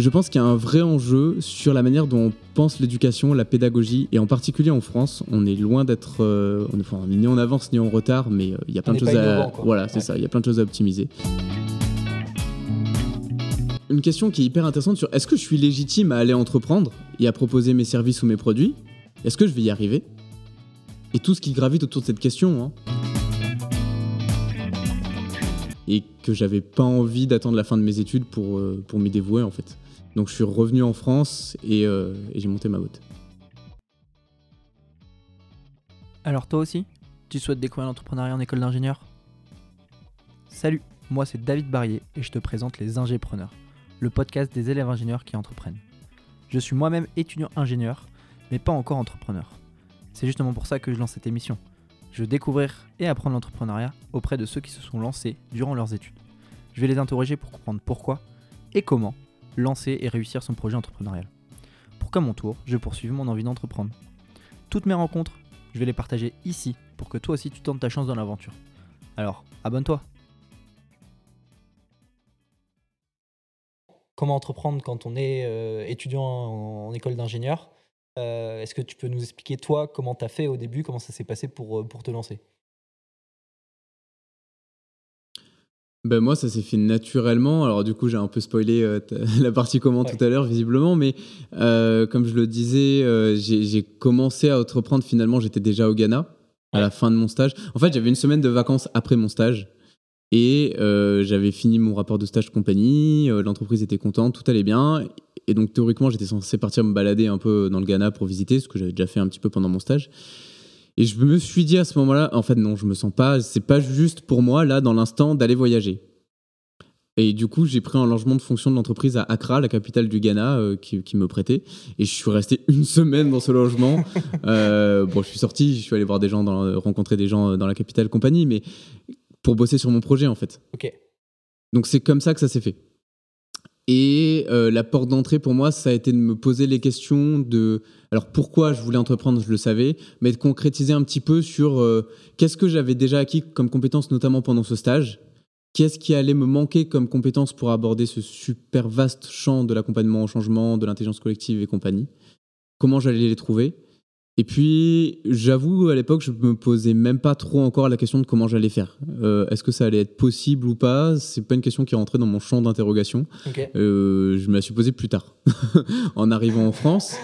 Je pense qu'il y a un vrai enjeu sur la manière dont on pense l'éducation, la pédagogie, et en particulier en France, on est loin d'être, euh, on, enfin, on est ni en avance ni en retard, mais euh, il y a plein On de choses à, quoi. voilà, c'est Ouais. ça, il y a plein de choses à optimiser. Une question qui est hyper intéressante sur est-ce que je suis légitime à aller entreprendre et à proposer mes services ou mes produits? Est-ce que je vais y arriver? Et tout ce qui gravite autour de cette question. hein. Et que j'avais pas envie d'attendre la fin de mes études pour, euh, pour m'y dévouer en fait. Donc je suis revenu en France et, euh, et j'ai monté ma boîte. Alors toi aussi, tu souhaites découvrir l'entrepreneuriat en école d'ingénieur? Salut, moi c'est David Barrier et je te présente les Ingépreneurs, le podcast des élèves ingénieurs qui entreprennent. Je suis moi-même étudiant ingénieur, mais pas encore entrepreneur. C'est justement pour ça que je lance cette émission. Je veux découvrir et apprendre l'entrepreneuriat auprès de ceux qui se sont lancés durant leurs études. Je vais les interroger pour comprendre pourquoi et comment lancer et réussir son projet entrepreneurial. Pour qu'à mon tour, je poursuive mon envie d'entreprendre. Toutes mes rencontres, je vais les partager ici pour que toi aussi tu tentes ta chance dans l'aventure. Alors, abonne-toi. Comment entreprendre quand on est euh, étudiant en, école d'ingénieur? Euh, Est-ce que tu peux nous expliquer, toi, comment tu as fait au début, comment ça s'est passé pour, euh, pour te lancer? Ben moi, ça s'est fait naturellement. Alors du coup, j'ai un peu spoilé euh, la partie comment Ouais. tout à l'heure, visiblement, mais euh, comme je le disais, euh, j'ai commencé à entreprendre. Finalement, j'étais déjà au Ghana à Ouais. la fin de mon stage. En fait, j'avais une semaine de vacances après mon stage. Et j'avais fini mon rapport de stage compagnie, l'entreprise était contente, tout allait bien. Et donc théoriquement, j'étais censé partir me balader un peu dans le Ghana pour visiter, ce que j'avais déjà fait un petit peu pendant mon stage. Et je me suis dit à ce moment-là, en fait non, je me sens pas, c'est pas juste pour moi là dans l'instant d'aller voyager. Et du coup, j'ai pris un logement de fonction de l'entreprise à Accra, la capitale du Ghana, euh, qui, qui me prêtait. Et je suis resté une semaine dans ce logement. Euh, bon, je suis sorti, je suis allé voir des gens, dans, rencontrer des gens dans la capitale compagnie, mais pour bosser sur mon projet en fait. Ok. Donc c'est comme ça que ça s'est fait. Et euh, la porte d'entrée pour moi, ça a été de me poser les questions de, alors pourquoi je voulais entreprendre, je le savais, mais de concrétiser un petit peu sur euh, qu'est-ce que j'avais déjà acquis comme compétences, notamment pendant ce stage, qu'est-ce qui allait me manquer comme compétences pour aborder ce super vaste champ de l'accompagnement au changement, de l'intelligence collective et compagnie, comment j'allais les trouver? Et puis, j'avoue, à l'époque, je me posais même pas trop encore la question de comment j'allais faire. Euh, Est-ce que ça allait être possible ou pas? C'est pas une question qui est rentrée dans mon champ d'interrogation. Euh, je me la suis posée plus tard, en arrivant en France.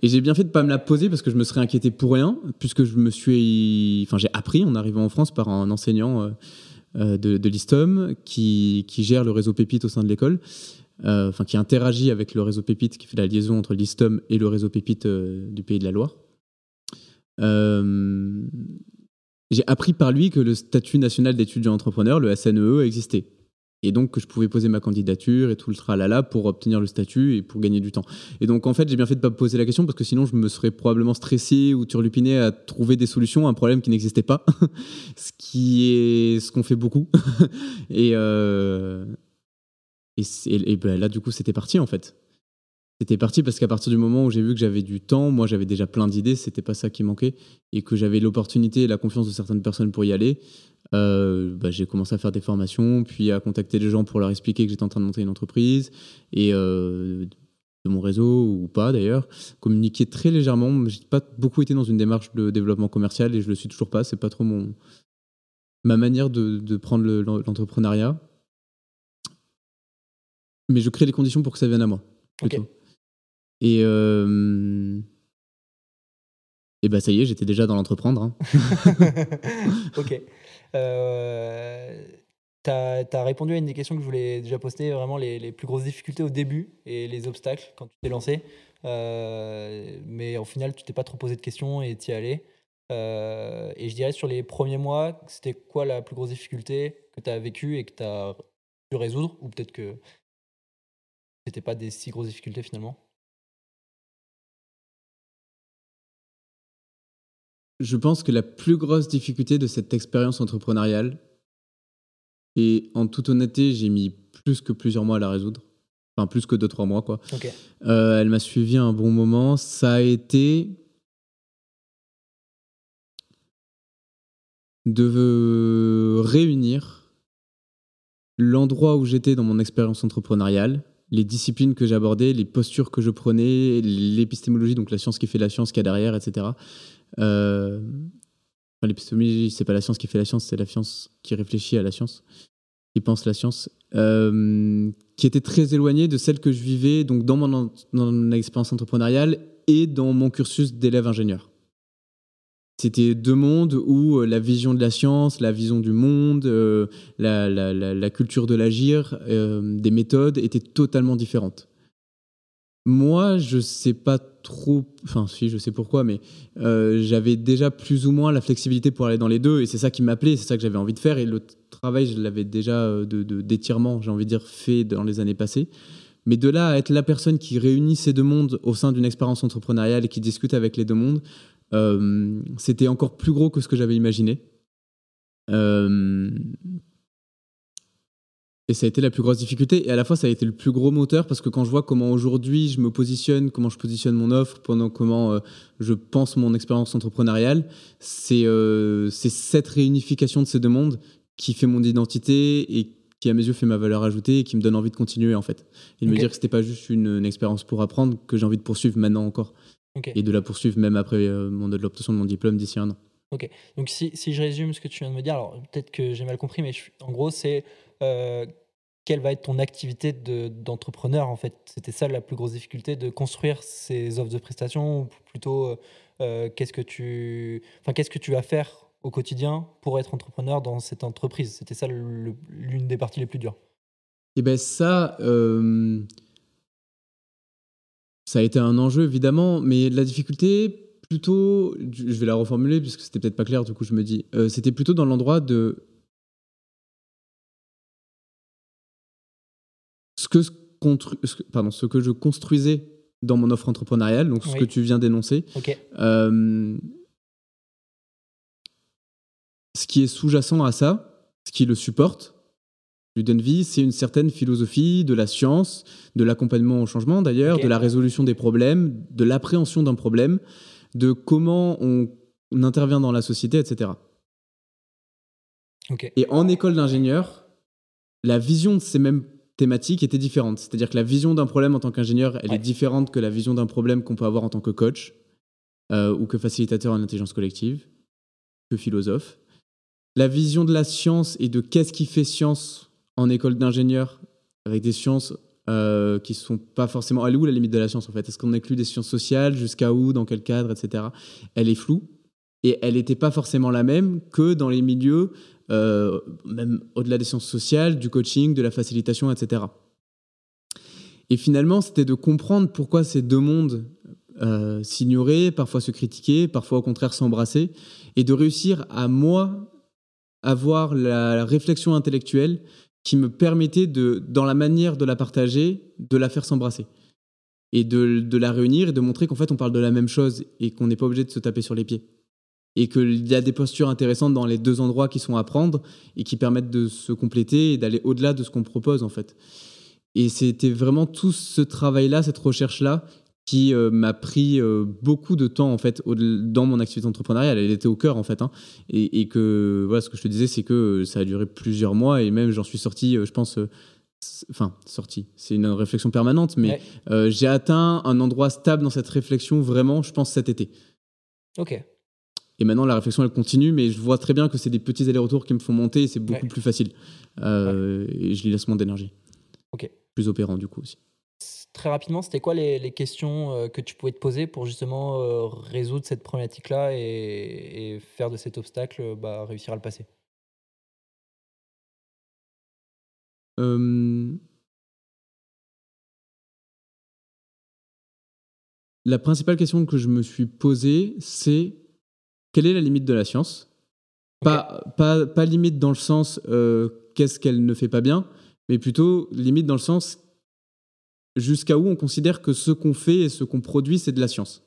Et j'ai bien fait de pas me la poser parce que je me serais inquiété pour rien, puisque je me suis, enfin, j'ai appris en arrivant en France par un enseignant euh, de, de l'ISTOM qui, qui gère le réseau Pépite au sein de l'école, enfin, qui interagit avec le réseau Pépite, qui fait la liaison entre l'ISTOM et le réseau Pépite du Pays de la Loire. Euh, j'ai appris par lui que le statut national d'étudiant entrepreneur, le SNE, existait. Et donc que je pouvais poser ma candidature et tout le tralala pour obtenir le statut et pour gagner du temps. Et donc en fait, j'ai bien fait de pas me poser la question parce que sinon je me serais probablement stressé ou turlupiné à trouver des solutions à un problème qui n'existait pas. ce qui est ce qu'on fait beaucoup. et euh, ben là, du coup, c'était parti en fait. C'était parti parce qu'à partir du moment où j'ai vu que j'avais du temps, moi j'avais déjà plein d'idées, c'était pas ça qui manquait, et que j'avais l'opportunité et la confiance de certaines personnes pour y aller, euh, bah, j'ai commencé à faire des formations, puis à contacter des gens pour leur expliquer que j'étais en train de monter une entreprise, et euh, de mon réseau ou pas d'ailleurs, communiquer très légèrement. J'ai pas beaucoup été dans une démarche de développement commercial et je le suis toujours pas, c'est pas trop mon ma manière de, prendre le- l'entrepreneuriat. Mais je crée les conditions pour que ça vienne à moi. Et, euh, et bah ça y est, j'étais déjà dans l'entreprendre. hein. ok. Euh, tu as, répondu à une des questions que je voulais déjà poster, vraiment les, les plus grosses difficultés au début et les obstacles quand tu t'es lancé. Euh, mais au final, tu t'es pas trop posé de questions et tu y allé. Euh, et je dirais sur les premiers mois, c'était quoi la plus grosse difficulté que tu as vécue et que tu as pu résoudre Ou peut-être que c'était pas des si grosses difficultés finalement? Je pense que la plus grosse difficulté de cette expérience entrepreneuriale, et en toute honnêteté, j'ai mis plus que plusieurs mois à la résoudre, enfin plus que 2-3 mois quoi. Euh, elle m'a suivi un bon moment. Ça a été de réunir l'endroit où j'étais dans mon expérience entrepreneuriale, les disciplines que j'abordais, les postures que je prenais, l'épistémologie, donc la science qui fait la science qu'il y a derrière, etc. Euh, l'épistémologie, c'est pas la science qui fait la science, c'est la science qui réfléchit à la science, qui pense la science, euh, qui était très éloignée de celle que je vivais donc dans mon, dans mon expérience entrepreneuriale et dans mon cursus d'élève ingénieur. C'était deux mondes où euh, la vision de la science, la vision du monde, euh, la, la, la, culture de l'agir, des méthodes étaient totalement différentes. Moi, je sais pas trop, enfin si, je sais pourquoi, mais j'avais déjà plus ou moins la flexibilité pour aller dans les deux, et c'est ça qui m'appelait, c'est ça que j'avais envie de faire, et le travail, je l'avais déjà de d'étirement, j'ai envie de dire, fait dans les années passées. Mais de là à être la personne qui réunit ces deux mondes au sein d'une expérience entrepreneuriale et qui discute avec les deux mondes, euh, c'était encore plus gros que ce que j'avais imaginé. Euh, et ça a été la plus grosse difficulté. Et à la fois, ça a été le plus gros moteur parce que quand je vois comment aujourd'hui je me positionne, comment je positionne mon offre, pendant comment euh, je pense mon expérience entrepreneuriale, c'est cette réunification de ces deux mondes qui fait mon identité et qui à mes yeux fait ma valeur ajoutée et qui me donne envie de continuer en fait. Et de me dire que c'était pas juste une, une expérience pour apprendre que j'ai envie de poursuivre maintenant encore et de la poursuivre même après euh, l'obtention de mon diplôme d'ici un an. Ok, donc si, si, je résume ce que tu viens de me dire, alors peut-être que j'ai mal compris, mais en gros, c'est euh, quelle va être ton activité d'entrepreneur en fait? C'était ça la plus grosse difficulté de construire ces offres de prestations ou plutôt euh, qu'est-ce que tu, enfin qu'est-ce que tu vas faire au quotidien pour être entrepreneur dans cette entreprise? C'était ça l'une des parties les plus dures. Et eh ben ça, ça a été un enjeu évidemment, mais la difficulté, plutôt, je vais la reformuler puisque c'était peut-être pas clair, du coup je me dis, euh, c'était plutôt dans l'endroit de ce que, pardon, ce que je construisais dans mon offre entrepreneuriale, donc ce que tu viens d'énoncer. Euh, ce qui est sous-jacent à ça, ce qui le supporte, vie, c'est une certaine philosophie de la science, de l'accompagnement au changement d'ailleurs, de la résolution des problèmes, de l'appréhension d'un problème, de comment on, intervient dans la société, etc. Et en école d'ingénieur, la vision de ces mêmes thématiques était différente. C'est-à-dire que la vision d'un problème en tant qu'ingénieur, elle est différente que la vision d'un problème qu'on peut avoir en tant que coach euh, ou que facilitateur en intelligence collective, que philosophe. La vision de la science et de qu'est-ce qui fait science en école d'ingénieur avec des sciences euh, qui sont pas forcément. Elle est où la limite de la science en fait? Est-ce qu'on inclut des sciences sociales Jusqu'à où Dans quel cadre Etc. Elle est floue et elle n'était pas forcément la même que dans les milieux, euh, même au-delà des sciences sociales, du coaching, de la facilitation, etc. Et finalement, c'était de comprendre pourquoi ces deux mondes euh, s'ignoraient, parfois se critiquaient, parfois au contraire s'embrassaient, et de réussir à moi avoir la réflexion intellectuelle qui me permettait, de, dans la manière de la partager, de la faire s'embrasser. Et de, de, la réunir et de montrer qu'en fait, on parle de la même chose et qu'on n'est pas obligé de se taper sur les pieds. Et qu'il y a des postures intéressantes dans les deux endroits qui sont à prendre et qui permettent de se compléter et d'aller au-delà de ce qu'on propose, en fait. Et c'était vraiment tout ce travail-là, cette recherche-là, qui euh, m'a pris euh, beaucoup de temps en fait dans mon activité entrepreneuriale. Elle était au cœur en fait, hein. et, que voilà, ce que je te disais, c'est que euh, ça a duré plusieurs mois et même j'en suis sorti, je pense. Enfin, sorti. C'est une réflexion permanente, mais j'ai atteint un endroit stable dans cette réflexion vraiment, je pense, cet été. Ok. Et maintenant, la réflexion, elle continue, mais je vois très bien que c'est des petits allers-retours qui me font monter et c'est beaucoup plus facile. Et je y laisse moins d'énergie. Ok. Plus opérant, du coup, aussi très rapidement, c'était quoi les, questions euh, que tu pouvais te poser pour justement euh, résoudre cette problématique-là et, faire de cet obstacle, bah, réussir à le passer? La principale question que je me suis posée, c'est quelle est la limite de la science? Pas, pas, pas, limite dans le sens euh, qu'est-ce qu'elle ne fait pas bien, mais plutôt limite dans le sens jusqu'à où on considère que ce qu'on fait et ce qu'on produit, c'est de la science.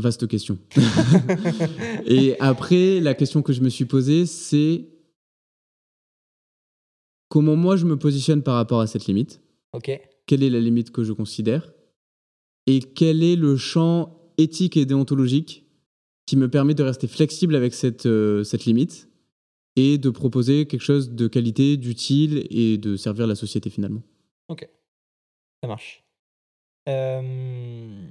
Vaste question. et après, la question que je me suis posée, c'est comment moi je me positionne par rapport à cette limite? Quelle est la limite que je considère? Et quel est le champ éthique et déontologique qui me permet de rester flexible avec cette, euh, cette limite et de proposer quelque chose de qualité, d'utile et de servir la société finalement. Ok, ça marche. Euh,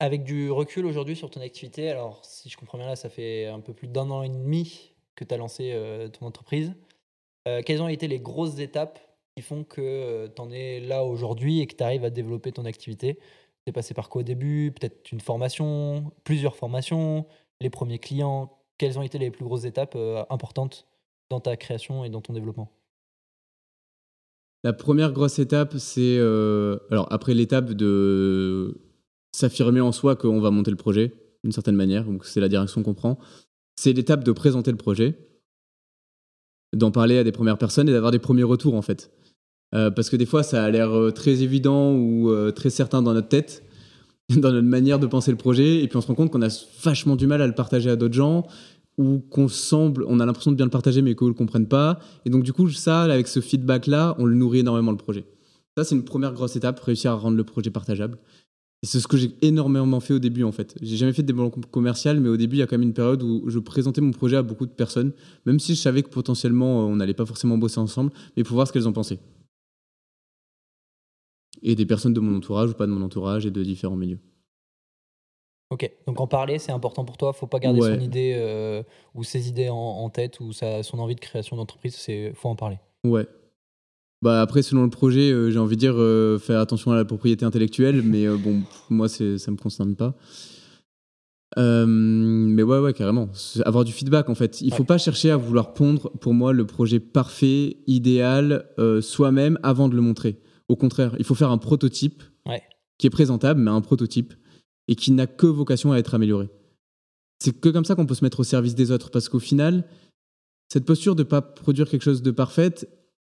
Avec du recul aujourd'hui sur ton activité, alors si je comprends bien là, ça fait un peu plus d'un an et demi que tu as lancé euh, ton entreprise. Quelles ont été les grosses étapes qui font que tu en es là aujourd'hui et que tu arrives à développer ton activité? Tu es passé par quoi au début? Peut-être une formation, plusieurs formations, les premiers clients Quelles ont été les plus grosses étapes euh, importantes dans ta création et dans ton développement? La première grosse étape, c'est euh, alors après l'étape de s'affirmer en soi qu'on va monter le projet d'une certaine manière, donc c'est la direction qu'on prend. C'est l'étape de présenter le projet, d'en parler à des premières personnes et d'avoir des premiers retours en fait. Euh, parce que des fois, ça a l'air euh, très évident ou euh, très certain dans notre tête, dans notre manière de penser le projet, et puis on se rend compte qu'on a vachement du mal à le partager à d'autres gens, ou qu'on semble, on a l'impression de bien le partager, mais qu'ils ne le comprennent pas. Et donc, du coup, ça, avec ce feedback-là, on le nourrit énormément le projet. Ça, c'est une première grosse étape, réussir à rendre le projet partageable. Et c'est ce que j'ai énormément fait au début, en fait. J'ai jamais fait de développement commercial, mais au début, il y a quand même une période où je présentais mon projet à beaucoup de personnes, même si je savais que potentiellement, on n'allait pas forcément bosser ensemble, mais pour voir ce qu'elles en pensaient. Et des personnes de mon entourage ou pas de mon entourage et de différents milieux. Ok, donc en parler, c'est important pour toi. Faut pas garder Ouais. son idée euh, ou ses idées en, en tête ou sa, son envie de création d'entreprise. C'est faut en parler. Ouais. Bah après, selon le projet, euh, j'ai envie de dire euh, faire attention à la propriété intellectuelle, mais bon, moi, ça me concerne pas. Mais ouais, ouais, carrément. Avoir du feedback, en fait. Il faut Ouais. pas chercher à vouloir pondre, pour moi, le projet parfait, idéal, soi-même, avant de le montrer. Au contraire, il faut faire un prototype Ouais. qui est présentable, mais un prototype, et qui n'a que vocation à être amélioré. C'est que comme ça qu'on peut se mettre au service des autres, parce qu'au final, cette posture de pas produire quelque chose de parfait,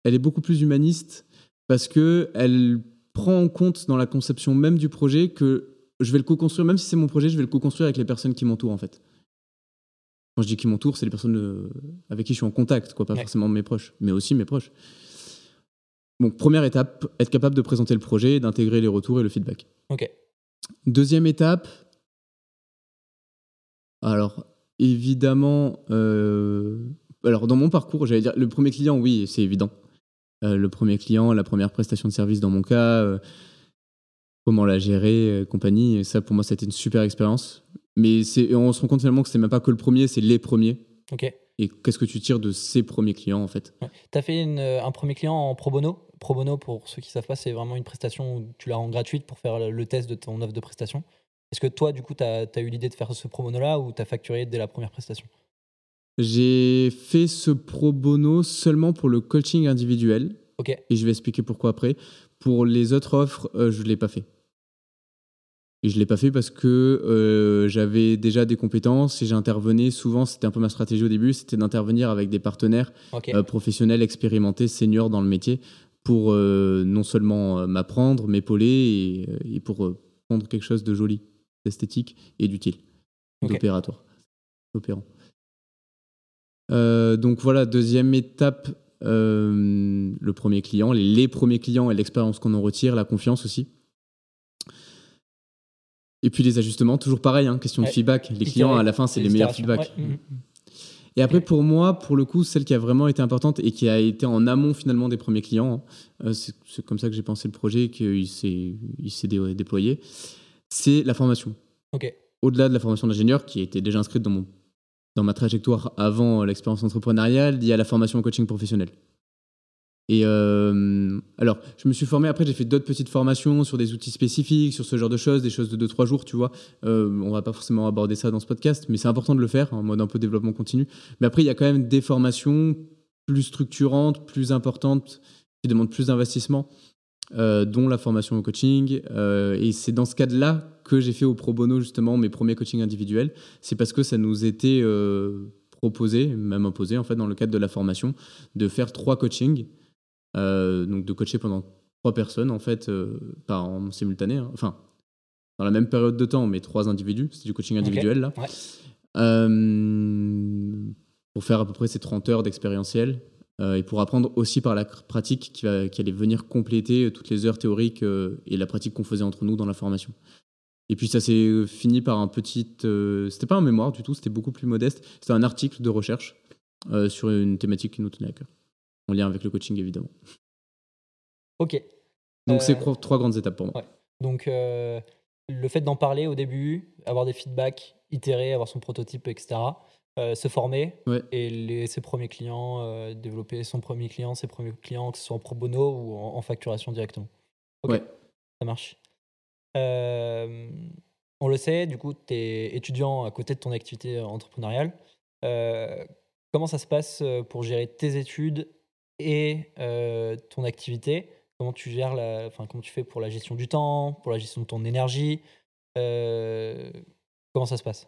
elle est beaucoup plus humaniste parce que elle prend en compte dans la conception même du projet que je vais le co-construire, même si c'est mon projet, je vais le co-construire avec les personnes qui m'entourent en fait. Quand je dis qui m'entourent, c'est les personnes euh, avec qui je suis en contact, quoi, pas Ouais. forcément mes proches, mais aussi mes proches. Donc première étape, être capable de présenter le projet, d'intégrer les retours et le feedback. Ok. Deuxième étape, alors évidemment, euh, alors dans mon parcours, j'allais dire le premier client, oui, c'est évident. Euh, le premier client, la première prestation de service dans mon cas, euh, comment la gérer, compagnie, et ça pour moi, c'était une super expérience. Mais on se rend compte finalement que c'est même pas que le premier, c'est les premiers. Ok. Et qu'est-ce que tu tires de ces premiers clients en fait? Tu as fait une, euh, un premier client en pro bono? Pro bono, pour ceux qui savent pas, c'est vraiment une prestation où tu la rends gratuite pour faire le- le test de ton offre de prestation. Est-ce que toi, du coup, tu as, eu l'idée de faire ce pro bono-là ou tu as facturé dès la première prestation? J'ai fait ce pro bono seulement pour le coaching individuel. Ok. et je vais expliquer pourquoi après. Pour les autres offres, euh, je ne l'ai pas fait. Et je ne l'ai pas fait parce que euh, j'avais déjà des compétences et j'intervenais souvent, c'était un peu ma stratégie au début, c'était d'intervenir avec des partenaires euh, professionnels, expérimentés, seniors dans le métier pour euh, non seulement m'apprendre, m'épauler et, et pour prendre quelque chose de joli, d'esthétique et d'utile, Ok. d'opératoire, opérant. Donc voilà, deuxième étape, le premier client, les, les premiers clients et l'expérience qu'on en retire, la confiance aussi. Et puis les ajustements, toujours pareil, hein, question de feedback. Les clients, à la fin, c'est les meilleurs feedbacks. Ouais, mhm. Et après, pour moi, pour le coup, celle qui a vraiment été importante et qui a été en amont finalement des premiers clients, hein, euh, c'est comme ça que j'ai pensé le projet et qu'il s'est il s'est dé- déployé, c'est la formation. Ok. Au-delà de la formation d'ingénieur, qui était déjà inscrite dans, mon, dans ma trajectoire avant l'expérience entrepreneuriale, il y a la formation en coaching professionnel. Et euh, alors, je me suis formé, après j'ai fait d'autres petites formations sur des outils spécifiques, sur ce genre de choses, des choses de 2-3 jours, tu vois. Euh, on va pas forcément aborder ça dans ce podcast, mais c'est important de le faire en mode un peu développement continu. Mais après, il y a quand même des formations plus structurantes, plus importantes, qui demandent plus d'investissement, euh, dont la formation au coaching. Euh, et c'est dans ce cadre-là que j'ai fait au pro bono justement mes premiers coachings individuels. C'est parce que ça nous était proposé, même imposé en fait, dans le cadre de la formation, de faire trois coachings. Euh, donc de coacher pendant trois personnes en fait, euh, pas en simultané, hein. enfin dans la même période de temps, mais trois individus, c'est du coaching individuel là. Ouais. Euh, pour faire à peu près ces 30 heures d'expérientiel euh, et pour apprendre aussi par la pratique qui, va, qui allait venir compléter toutes les heures théoriques euh, et la pratique qu'on faisait entre nous dans la formation. Et puis ça s'est fini par un petit... euh, c'était pas un mémoire du tout, c'était beaucoup plus modeste. C'était un article de recherche sur une thématique qui nous tenait à cœur, en lien avec le coaching évidemment. Ok. Donc c'est Euh, trois, grandes étapes pour moi. Ouais. Donc, euh, le fait d'en parler au début, avoir des feedbacks, itérer, avoir son prototype, etc., euh, se former Ouais. et les, ses premiers clients, euh, développer son premier client, ses premiers clients, que ce soit en pro bono ou en, en facturation directement. Ok. Ouais. Ça marche. Euh, on le sait, du coup, tu es étudiant à côté de ton activité entrepreneuriale. Comment ça se passe pour gérer tes études et euh, ton activité Comment tu gères la, enfin, comment tu fais pour la gestion du temps, pour la gestion de ton énergie Euh, Comment ça se passe?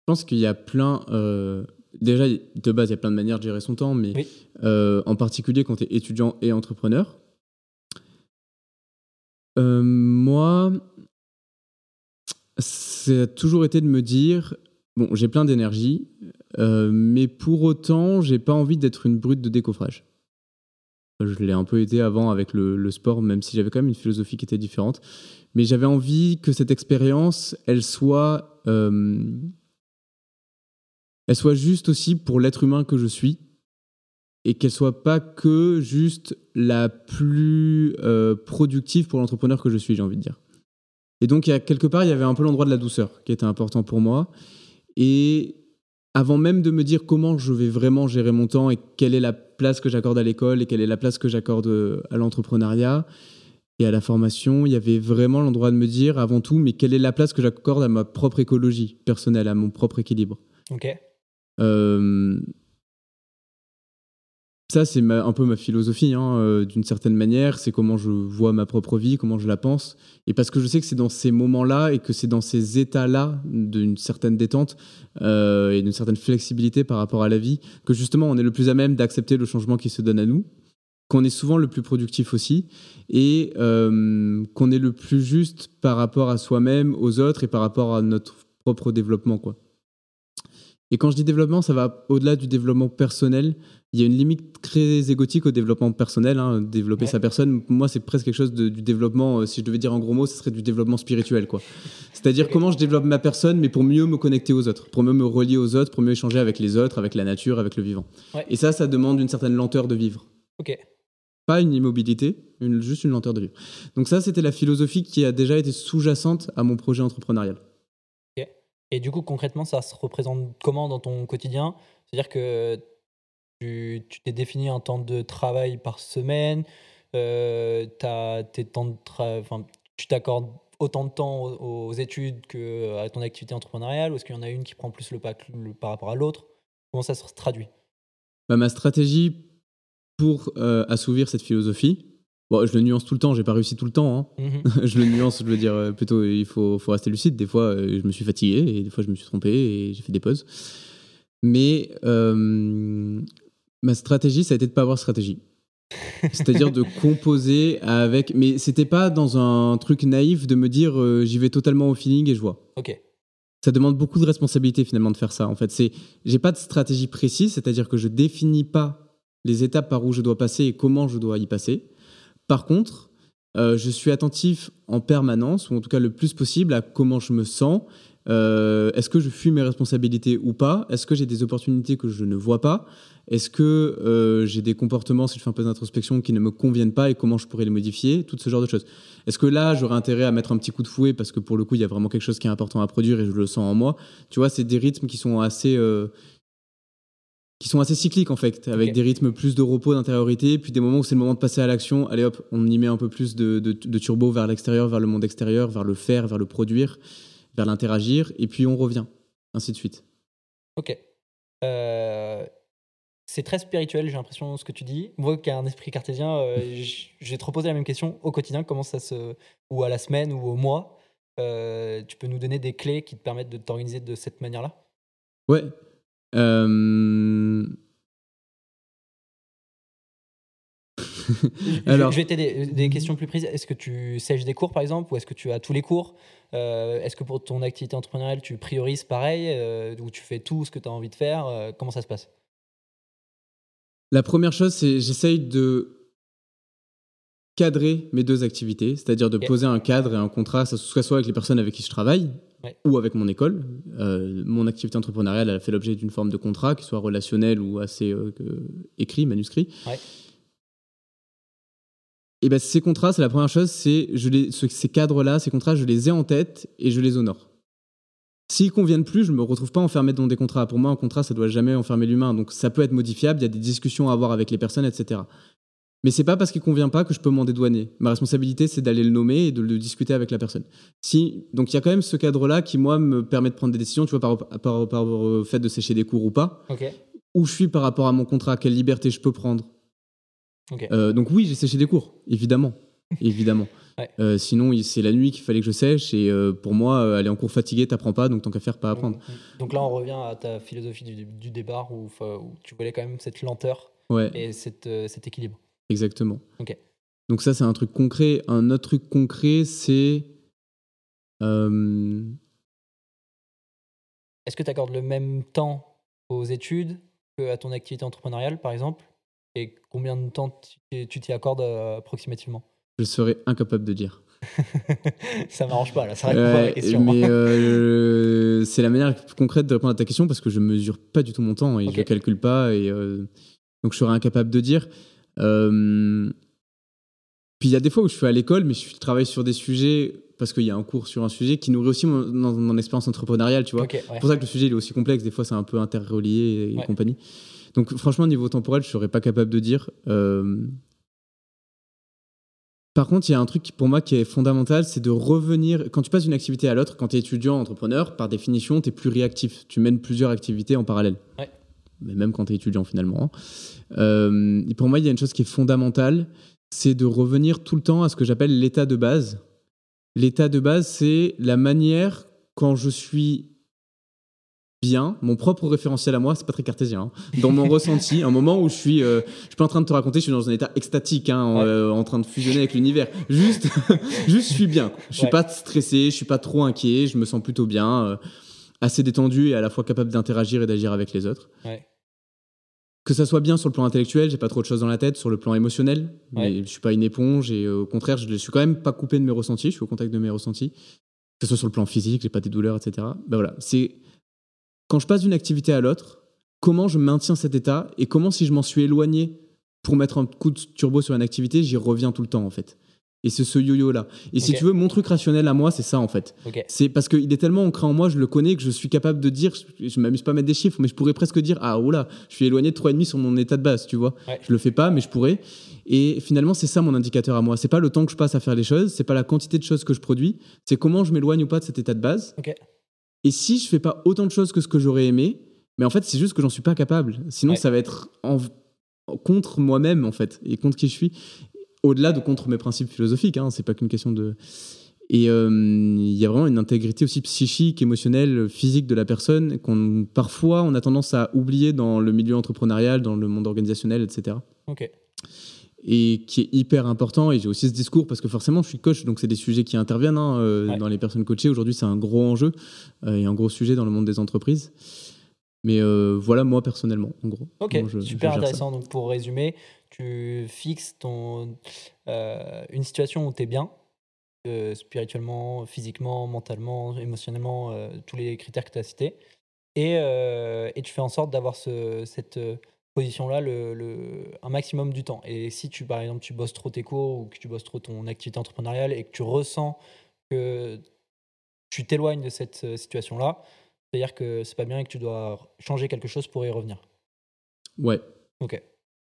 Je pense qu'il y a plein. euh, déjà, de base, il y a plein de manières de gérer son temps, mais Oui. en particulier quand tu es étudiant et entrepreneur. Moi, ça a toujours été de me dire bon, j'ai plein d'énergie, euh, mais pour autant, j'ai pas envie d'être une brute de décoffrage. Je l'ai un peu été avant avec le, sport, même si j'avais quand même une philosophie qui était différente. Mais j'avais envie que cette expérience, elle soit, euh, elle soit juste aussi pour l'être humain que je suis, et qu'elle soit pas que juste la plus euh, productive pour l'entrepreneur que je suis, j'ai envie de dire. Et donc, quelque part, il y avait un peu l'endroit de la douceur qui était important pour moi. Et avant même de me dire comment je vais vraiment gérer mon temps et quelle est la place que j'accorde à l'école et quelle est la place que j'accorde euh, à l'entrepreneuriat et à la formation, il y avait vraiment l'endroit de me dire avant tout, mais quelle est la place que j'accorde à ma propre écologie personnelle, à mon propre équilibre. Ok. Euh, ça, c'est un peu ma philosophie, hein, euh, d'une certaine manière. C'est comment je vois ma propre vie, comment je la pense. Et parce que je sais que c'est dans ces moments-là et que c'est dans ces états-là d'une certaine détente euh, et d'une certaine flexibilité par rapport à la vie que justement on est le plus à même d'accepter le changement qui se donne à nous, qu'on est souvent le plus productif aussi et euh, qu'on est le plus juste par rapport à soi-même, aux autres et par rapport à notre propre développement, quoi. Et quand je dis développement, ça va au-delà du développement personnel. Il y a une limite très égotique au développement personnel. hein. Développer Ouais. sa personne, pour moi, c'est presque quelque chose de- du développement. euh, si je devais dire en gros mots, ce serait du développement spirituel. quoi. C'est-à-dire comment je développe ma personne, mais pour mieux me connecter aux autres, pour mieux me relier aux autres, pour mieux échanger avec les autres, avec la nature, avec le vivant. Ouais. Et ça, ça demande une certaine lenteur de vivre. Ok. Pas une immobilité, une- juste une lenteur de vivre. Donc ça, c'était la philosophie qui a déjà été sous-jacente à mon projet entrepreneurial. Et du coup, concrètement, ça se représente comment dans ton quotidien? C'est-à-dire que tu t'es défini un temps de travail par semaine, euh, t'as tes temps de enfin, tu t'accordes autant de temps aux, aux études que à ton activité entrepreneuriale, ou est-ce qu'il y en a une qui prend plus le pas le- par rapport à l'autre? Comment ça se traduit? Bah, ma stratégie pour euh, assouvir cette philosophie, bon, je le nuance tout le temps, j'ai pas réussi tout le temps. hein. Mhm. je le nuance, je veux dire euh, plutôt, il faut, faut rester lucide. Des fois, euh, je me suis fatigué et des fois, je me suis trompé et j'ai fait des pauses. Mais euh, ma stratégie, ça a été de pas avoir de stratégie. C'est-à-dire de composer avec. Mais c'était pas dans un truc naïf de me dire euh, j'y vais totalement au feeling et je vois. Ok. Ça demande beaucoup de responsabilité finalement de faire ça. En fait, c'est j'ai pas de stratégie précise, c'est-à-dire que je définis pas les étapes par où je dois passer et comment je dois y passer. Par contre, euh, je suis attentif en permanence, ou en tout cas le plus possible, à comment je me sens. Euh, Est-ce que je fuis mes responsabilités ou pas? Est-ce que j'ai des opportunités que je ne vois pas? Est-ce que euh, j'ai des comportements, si je fais un peu d'introspection, qui ne me conviennent pas et comment je pourrais les modifier? Tout ce genre de choses. Est-ce que là, j'aurais intérêt à mettre un petit coup de fouet parce que pour le coup, il y a vraiment quelque chose qui est important à produire et je le sens en moi? Tu vois, c'est des rythmes qui sont assez. euh, qui sont assez cycliques en fait, avec des rythmes plus de repos, d'intériorité, puis des moments où c'est le moment de passer à l'action. Allez hop, on y met un peu plus de, de, de turbo vers l'extérieur, vers le monde extérieur, vers le faire, vers le produire, vers l'interagir, et puis on revient, ainsi de suite. Ok. Euh, c'est très spirituel, j'ai l'impression, ce que tu dis. Moi qui ai un esprit cartésien, euh, j- je vais te reposer la même question au quotidien, comment ça se. ou à la semaine ou au mois. Euh, tu peux nous donner des clés qui te permettent de t'organiser de cette manière-là? Ouais. Euh, Alors- Je vais t'aider. Des questions plus précises. Est-ce que tu sèches des cours, par exemple, ou est-ce que tu as tous les cours? Euh, Est-ce que pour ton activité entrepreneuriale, tu priorises pareil, euh, ou tu fais tout ce que tu as envie de faire Euh, Comment ça se passe? La première chose, c'est j'essaye de cadrer mes deux activités, c'est-à-dire de poser un cadre et un contrat, ça soit soit avec les personnes avec qui je travaille Ouais. ou avec mon école. Mon activité entrepreneuriale elle a fait l'objet d'une forme de contrat, qui soit relationnel ou assez écrit, manuscrit. Ouais. Et ben ces contrats, c'est la première chose, c'est je les, ce- ces cadres-là, ces contrats, je les ai en tête et je les honore. S'ils conviennent plus, je me retrouve pas enfermé dans des contrats. Pour moi, un contrat, ça doit jamais enfermer l'humain. Donc ça peut être modifiable, il y a des discussions à avoir avec les personnes, etc. Mais c'est pas parce qu'il convient pas que je peux m'en dédouaner. Ma responsabilité, c'est d'aller le nommer et de le discuter avec la personne. Si, donc il y a quand même ce cadre-là qui, moi, me permet de prendre des décisions, tu vois, par, par, par fait de sécher des cours ou pas. Ok. Où je suis par rapport à mon contrat, quelle liberté je peux prendre. Ok. Euh, donc oui, j'ai séché des cours, évidemment. évidemment. Ouais. Euh, sinon, c'est la nuit qu'il fallait que je sèche. Et euh, pour moi, aller en cours fatigué, t'apprends pas, donc tant qu'à faire, pas apprendre. Donc, donc là, on revient à ta philosophie du, du départ où, tu voulais quand même cette lenteur Ouais. et cette, cet équilibre. Exactement. Donc ça, c'est un truc concret. Un autre truc concret, c'est... Est-ce que tu accordes le même temps aux études qu'à ton activité entrepreneuriale, par exemple? Et combien de temps tu t'y accordes euh, approximativement? Je serais incapable de dire. Ça m'arrange pas, là, ça répond pas à la Ouais, question. mais euh, c'est la manière concrète de répondre à ta question parce que je mesure pas du tout mon temps et Ok. je le calcule pas. Et, euh, donc je serais incapable de dire. Euh, puis il y a des fois où je suis à l'école, mais je travaille sur des sujets parce qu'il y a un cours sur un sujet qui nourrit aussi mon, mon- mon expérience entrepreneuriale, tu vois. Ouais. C'est pour ça que le sujet il est aussi complexe. Des fois, c'est un peu interrelié et Ouais. compagnie. Donc, franchement, niveau temporel, je serais pas capable de dire. Euh, Par contre, il y a un truc qui, pour moi qui est fondamental, c'est de revenir. Quand tu passes d'une activité à l'autre, quand tu es étudiant, entrepreneur, par définition, tu es plus réactif. Tu mènes plusieurs activités en parallèle. Ouais. Mais même quand tu es étudiant, finalement. hein. Euh, et pour moi, il y a une chose qui est fondamentale, c'est de revenir tout le temps à ce que j'appelle l'état de base. L'état de base, c'est la manière quand je suis bien, mon propre référentiel à moi, c'est pas très cartésien, hein, dans mon ressenti, un moment où je suis, euh, je suis pas en train de te raconter, je suis dans un état extatique, hein, en, Ouais. euh, en train de fusionner avec l'univers. Juste, juste, je suis bien. Je suis Ouais. pas stressé, je suis pas trop inquiet, je me sens plutôt bien, euh, assez détendu et à la fois capable d'interagir et d'agir avec les autres. Ouais. Que ça soit bien sur le plan intellectuel, j'ai pas trop de choses dans la tête, sur le plan émotionnel, mais je suis pas une éponge et euh, au contraire, je, je suis quand même pas coupé de mes ressentis, je suis au contact de mes ressentis. Que ce soit sur le plan physique, j'ai pas des douleurs, etc. Ben voilà, c'est quand je passe d'une activité à l'autre, comment je maintiens cet état et comment si je m'en suis éloigné pour mettre un coup de turbo sur une activité, j'y reviens tout le temps en fait. Et c'est ce yo-yo là. Et si tu veux, mon truc rationnel à moi, c'est ça en fait. C'est parce qu'il est tellement ancré en moi, je le connais, que je suis capable de dire, je, je m'amuse pas à mettre des chiffres, mais je pourrais presque dire, ah oula, je suis éloigné de 3,5 sur mon état de base, tu vois. Ouais. Je le fais pas, mais je pourrais. Et finalement, c'est ça mon indicateur à moi. C'est pas le temps que je passe à faire les choses, c'est pas la quantité de choses que je produis, c'est comment je m'éloigne ou pas de cet état de base. Et si je fais pas autant de choses que ce que j'aurais aimé, mais en fait, c'est juste que j'en suis pas capable. Sinon, Ouais. ça va être en- contre moi-même, en fait, et contre qui je suis. Au-delà de contre mes principes philosophiques, hein, c'est pas qu'une question de. Et euh, il y a vraiment une intégrité aussi psychique, émotionnelle, physique de la personne qu'on parfois on a tendance à oublier dans le milieu entrepreneurial, dans le monde organisationnel, etc. Ok. Et qui est hyper important. Et j'ai aussi ce discours parce que forcément, je suis coach, donc c'est des sujets qui interviennent hein, euh, Ouais. dans les personnes coachées. Aujourd'hui, c'est un gros enjeu euh, et un gros sujet dans le monde des entreprises. Mais euh, voilà, moi personnellement, en gros. Ok, je super ça. intéressant. Donc pour résumer, tu fixes ton, une situation où tu es bien, spirituellement, physiquement, mentalement, émotionnellement, tous les critères que tu as cités. Et, et tu fais en sorte d'avoir ce, cette position-là le, le- un maximum du temps. Et si tu, par exemple, tu bosses trop tes cours ou que tu bosses trop ton activité entrepreneuriale et que tu ressens que tu t'éloignes de cette euh, situation-là, c'est-à-dire que c'est pas bien et que tu dois changer quelque chose pour y revenir. Ouais, Ok.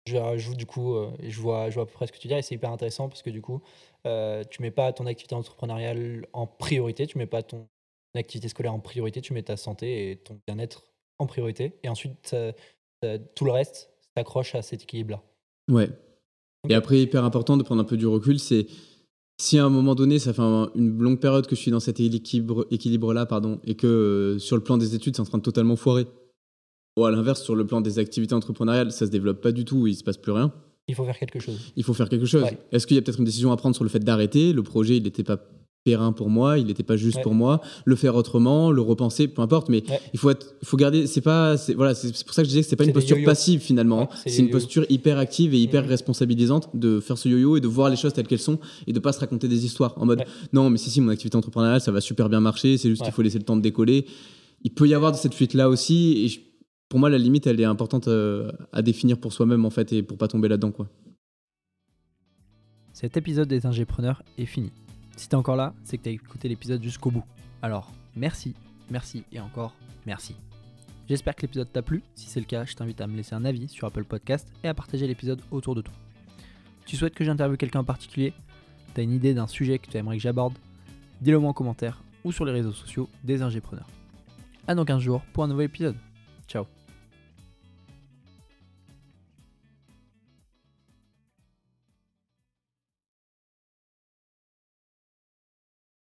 Je, je- du coup, euh, je, vois, je vois à peu près ce que tu dis et c'est hyper intéressant parce que du coup, euh, tu mets pas ton activité entrepreneuriale en priorité, tu mets pas ton activité scolaire en priorité, tu mets ta santé et ton bien-être en priorité. Et ensuite, tout le reste s'accroche à cet équilibre-là. ouais. Et après, hyper important de prendre un peu du recul, c'est si à un moment donné, ça fait un- une longue période que je suis dans cet équilibre, équilibre-là, pardon, et que euh, sur le plan des études, c'est en train de totalement foirer. Ou à l'inverse, sur le plan des activités entrepreneuriales, ça se développe pas du tout, il se passe plus rien. Il faut faire quelque chose. il faut faire quelque chose. Ouais. Est-ce qu'il y a peut-être une décision à prendre sur le fait d'arrêter? Le projet, il n'était pas périn pour moi, il n'était pas juste Ouais. pour moi. Le faire autrement, le repenser, peu importe, mais Ouais. il faut être, il faut garder. C'est pas, c'est voilà, c'est c'est pour ça que je disais que c'est pas C'est une posture yo-yo. passive finalement. Ouais, c'est une yo-yo. posture hyper active et hyper Mhm. responsabilisante de faire ce yo-yo et de voir les choses telles qu'elles sont et de pas se raconter des histoires en mode Ouais. non mais si si mon activité entrepreneuriale ça va super bien marcher, c'est juste Ouais. qu'il faut laisser le temps de décoller. Il peut y avoir cette fuite là aussi et je- pour moi la limite elle est importante euh, à définir pour soi-même en fait et pour pas tomber là-dedans quoi. Cet épisode des ingépreneurs est fini. Si t'es encore là, c'est que t'as écouté l'épisode jusqu'au bout. Alors, merci, merci et encore merci. J'espère que l'épisode t'a plu. Si c'est le cas, je t'invite à me laisser un avis sur Apple Podcast et à partager l'épisode autour de toi. Tu souhaites que j'interviewe quelqu'un en particulier? T'as une idée d'un sujet que tu aimerais que j'aborde? Dis-le moi en commentaire ou sur les réseaux sociaux des ingépreneurs. À dans 15 jours pour un nouvel épisode. Ciao